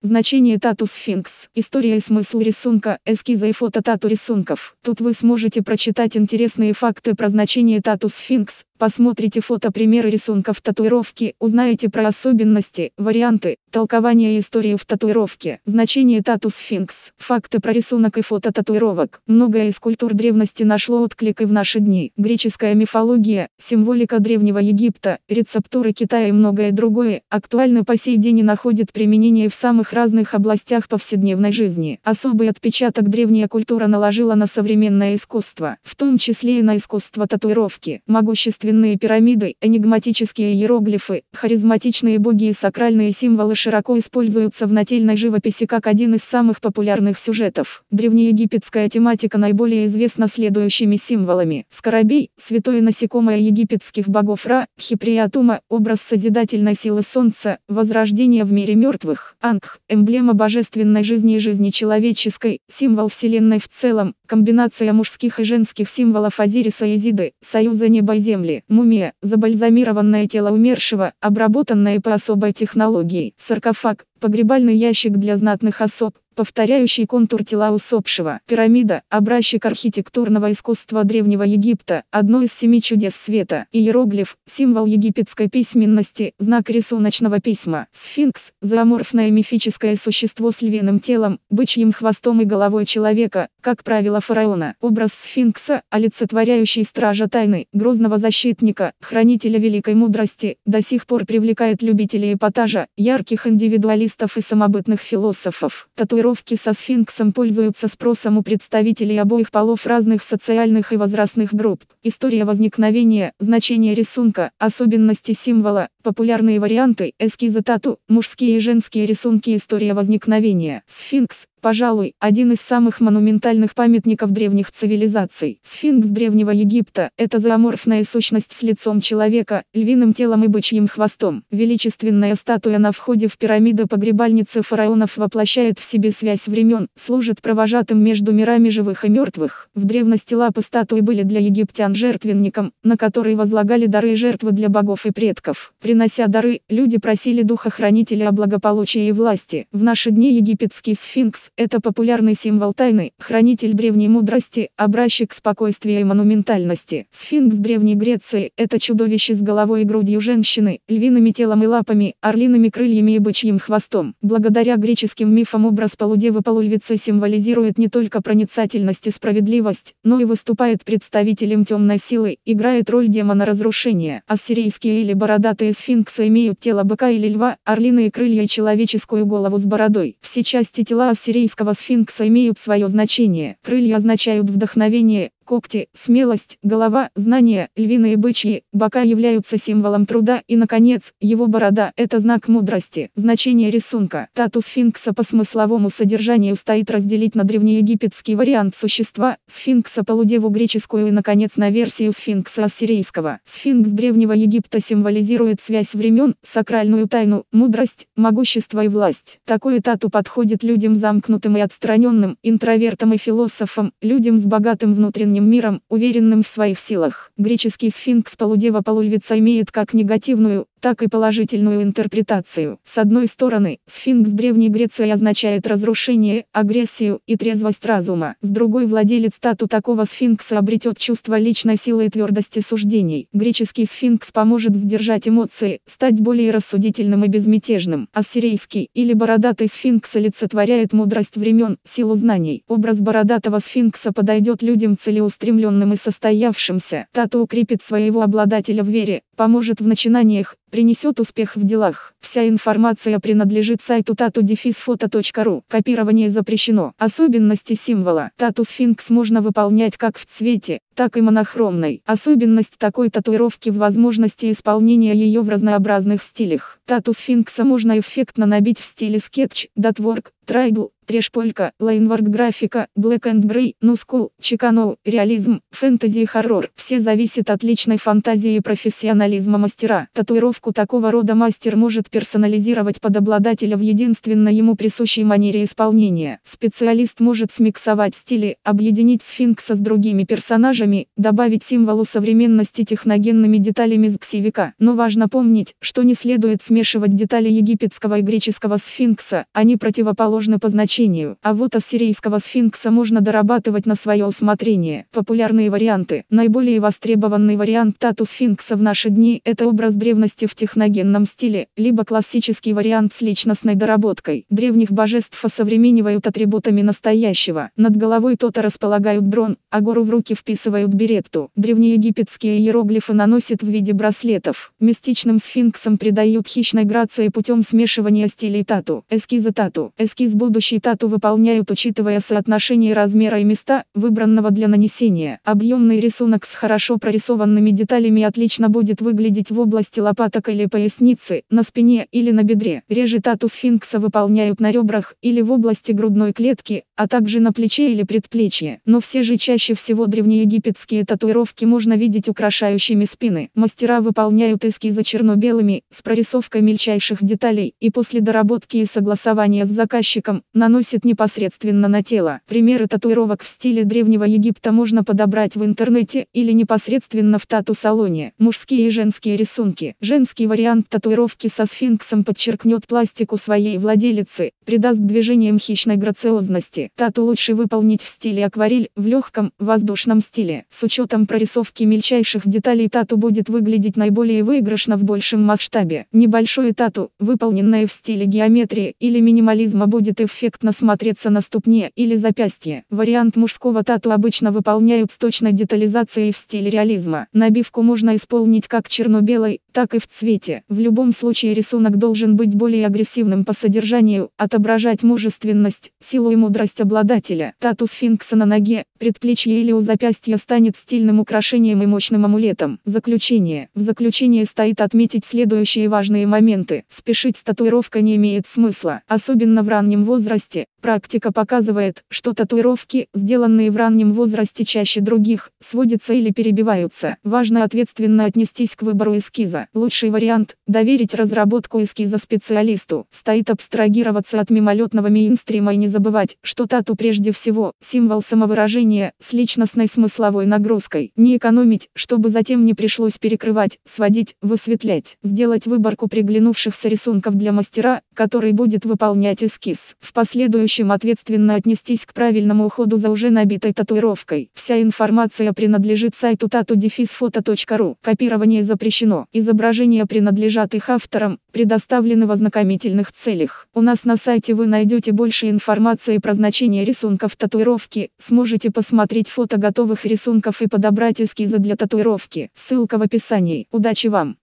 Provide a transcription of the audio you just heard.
Значение тату-сфинкс. История и смысл рисунка, эскиза и фото тату-рисунков. Тут вы сможете прочитать интересные факты про значение тату-сфинкс, посмотрите фото примеры рисунков татуировки, узнаете про особенности, варианты, толкование истории в татуировке. Значение тату-сфинкс. Факты про рисунок и фото татуировок. Многое из культур древности нашло отклик и в наши дни. Греческая мифология, символика Древнего Египта, рецептуры Китая и многое другое, актуально по сей день и находит применение в самых разных областях повседневной жизни. Особый отпечаток древняя культура наложила на современное искусство, в том числе и на искусство татуировки. Могущественные пирамиды, энигматические иероглифы, харизматичные боги и сакральные символы широко используются в нательной живописи как один из самых популярных сюжетов. Древнеегипетская тематика наиболее известна следующими символами. Скоробей, святое насекомое египетских богов Ра, Хиприатума, образ созидательной силы солнца, возрождение в мире мертвых, Ангх, эмблема божественной жизни и жизни человеческой, символ Вселенной в целом, комбинация мужских и женских символов Азириса и Изиды, союза неба и земли, мумия, забальзамированное тело умершего, обработанное по особой технологии, саркофаг, погребальный ящик для знатных особ, повторяющий контур тела усопшего. Пирамида – образчик архитектурного искусства Древнего Египта, одно из семи чудес света. Иероглиф – символ египетской письменности, знак рисуночного письма. Сфинкс – зооморфное мифическое существо с львиным телом, бычьим хвостом и головой человека, как правило фараона. Образ сфинкса, олицетворяющий стража тайны, грозного защитника, хранителя великой мудрости, до сих пор привлекает любителей эпатажа, ярких индивидуалистов и самобытных философов. Татуировки со сфинксом пользуются спросом у представителей обоих полов разных социальных и возрастных групп. История возникновения, значение рисунка, особенности символа, популярные варианты, эскизы тату, мужские и женские рисунки История возникновения. Сфинкс, Пожалуй, один из самых монументальных памятников древних цивилизаций. Сфинкс Древнего Египта – это зооморфная сущность с лицом человека, львиным телом и бычьим хвостом. Величественная статуя на входе в пирамиды погребальницы фараонов воплощает в себе связь времен, служит провожатым между мирами живых и мертвых. В древности лапы статуи были для египтян жертвенником, на который возлагали дары и жертвы для богов и предков. Принося дары, люди просили духа-хранителя о благополучии и власти. В наши дни египетский сфинкс это популярный символ тайны, хранитель древней мудрости, образчик спокойствия и монументальности. Сфинкс Древней Греции – это чудовище с головой и грудью женщины, львиными телом и лапами, орлиными крыльями и бычьим хвостом. Благодаря греческим мифам образ полудевы полульвицы символизирует не только проницательность и справедливость, но и выступает представителем темной силы, играет роль демона разрушения. Ассирийские или бородатые сфинксы имеют тело быка или льва, орлиные крылья и человеческую голову с бородой. Все части тела ассирийских ассирийского сфинкса имеют свое значение. Крылья означают вдохновение, когти, смелость, голова, знания, львиные бычьи, бока являются символом труда и, наконец, его борода – это знак мудрости. Значение рисунка. Тату сфинкса по смысловому содержанию стоит разделить на древнеегипетский вариант существа, сфинкса полудеву греческую и, наконец, на версию сфинкса ассирийского. Сфинкс Древнего Египта символизирует связь времен, сакральную тайну, мудрость, могущество и власть. Такое тату подходит людям замкнутым и отстраненным, интровертам и философам, людям с богатым внутренним внутренним миром, уверенным в своих силах. Греческий сфинкс полудева полульвица имеет как негативную, так и положительную интерпретацию. С одной стороны, сфинкс Древней Греции означает разрушение, агрессию и трезвость разума. С другой владелец стату такого сфинкса обретет чувство личной силы и твердости суждений. Греческий сфинкс поможет сдержать эмоции, стать более рассудительным и безмятежным. Ассирийский или бородатый сфинкс олицетворяет мудрость времен, силу знаний. Образ бородатого сфинкса подойдет людям целеустремленным и состоявшимся. Тату укрепит своего обладателя в вере, поможет в начинаниях, принесет успех в делах. Вся информация принадлежит сайту tatu-foto.ru. Копирование запрещено. Особенности символа. Тату-сфинкс можно выполнять как в цвете, так и монохромной. Особенность такой татуировки в возможности исполнения ее в разнообразных стилях. Тату-сфинкса можно эффектно набить в стиле скетч, dotwork, tribal, trash polka, linework графика, black and grey, new school, chicano, реализм, фэнтези и хоррор. Все зависит от личной фантазии и профессионализма мастера. Татуировку такого рода мастер может персонализировать под обладателя в единственно ему присущей манере исполнения. Специалист может смиксовать стили, объединить сфинкса с другими персонажами размерами, добавить символу современности техногенными деталями с ксивика. Но важно помнить, что не следует смешивать детали египетского и греческого сфинкса, они противоположны по значению. А вот ассирийского сфинкса можно дорабатывать на свое усмотрение. Популярные варианты. Наиболее востребованный вариант тату сфинкса в наши дни – это образ древности в техногенном стиле, либо классический вариант с личностной доработкой. Древних божеств осовременивают атрибутами настоящего. Над головой то-то располагают дрон, а гору в руки вписывают беретту. Древнеегипетские иероглифы наносят в виде браслетов. Мистичным сфинксам придают хищной грации путем смешивания стилей тату. Эскизы тату. Эскиз будущей тату выполняют учитывая соотношение размера и места, выбранного для нанесения. Объемный рисунок с хорошо прорисованными деталями отлично будет выглядеть в области лопаток или поясницы, на спине или на бедре. Реже тату сфинкса выполняют на ребрах или в области грудной клетки, а также на плече или предплечье. Но все же чаще всего древнеегипетские татуировки можно видеть украшающими спины. Мастера выполняют эскизы черно-белыми, с прорисовкой мельчайших деталей, и после доработки и согласования с заказчиком, наносят непосредственно на тело. Примеры татуировок в стиле Древнего Египта можно подобрать в интернете или непосредственно в тату-салоне. Мужские и женские рисунки. Женский вариант татуировки со сфинксом подчеркнет пластику своей владелицы, придаст движениям хищной грациозности. Тату лучше выполнить в стиле акварель, в легком, воздушном стиле. С учетом прорисовки мельчайших деталей тату будет выглядеть наиболее выигрышно в большем масштабе. Небольшое тату, выполненное в стиле геометрии или минимализма будет эффектно смотреться на ступне или запястье. Вариант мужского тату обычно выполняют с точной детализацией в стиле реализма. Набивку можно исполнить как черно-белой, так и в цвете. В любом случае рисунок должен быть более агрессивным по содержанию, отображать мужественность, силу и мудрость обладателя. Тату сфинкса на ноге, предплечье или у запястья станет стильным украшением и мощным амулетом. Заключение. В заключение стоит отметить следующие важные моменты. Спешить с татуировкой не имеет смысла, особенно в раннем возрасте. Практика показывает, что татуировки, сделанные в раннем возрасте чаще других, сводятся или перебиваются. Важно ответственно отнестись к выбору эскиза. Лучший вариант – доверить разработку эскиза специалисту. Стоит абстрагироваться от мимолетного мейнстрима и не забывать, что тату прежде всего – символ самовыражения, с личностной смысловой нагрузкой. Не экономить, чтобы затем не пришлось перекрывать, сводить, высветлять. Сделать выборку приглянувшихся рисунков для мастера, который будет выполнять эскиз. В последующем будущем ответственно отнестись к правильному уходу за уже набитой татуировкой. Вся информация принадлежит сайту tatu-foto.ru. Копирование запрещено. Изображения принадлежат их авторам, предоставлены в ознакомительных целях. У нас на сайте вы найдете больше информации про значение рисунков татуировки, сможете посмотреть фото готовых рисунков и подобрать эскизы для татуировки. Ссылка в описании. Удачи вам!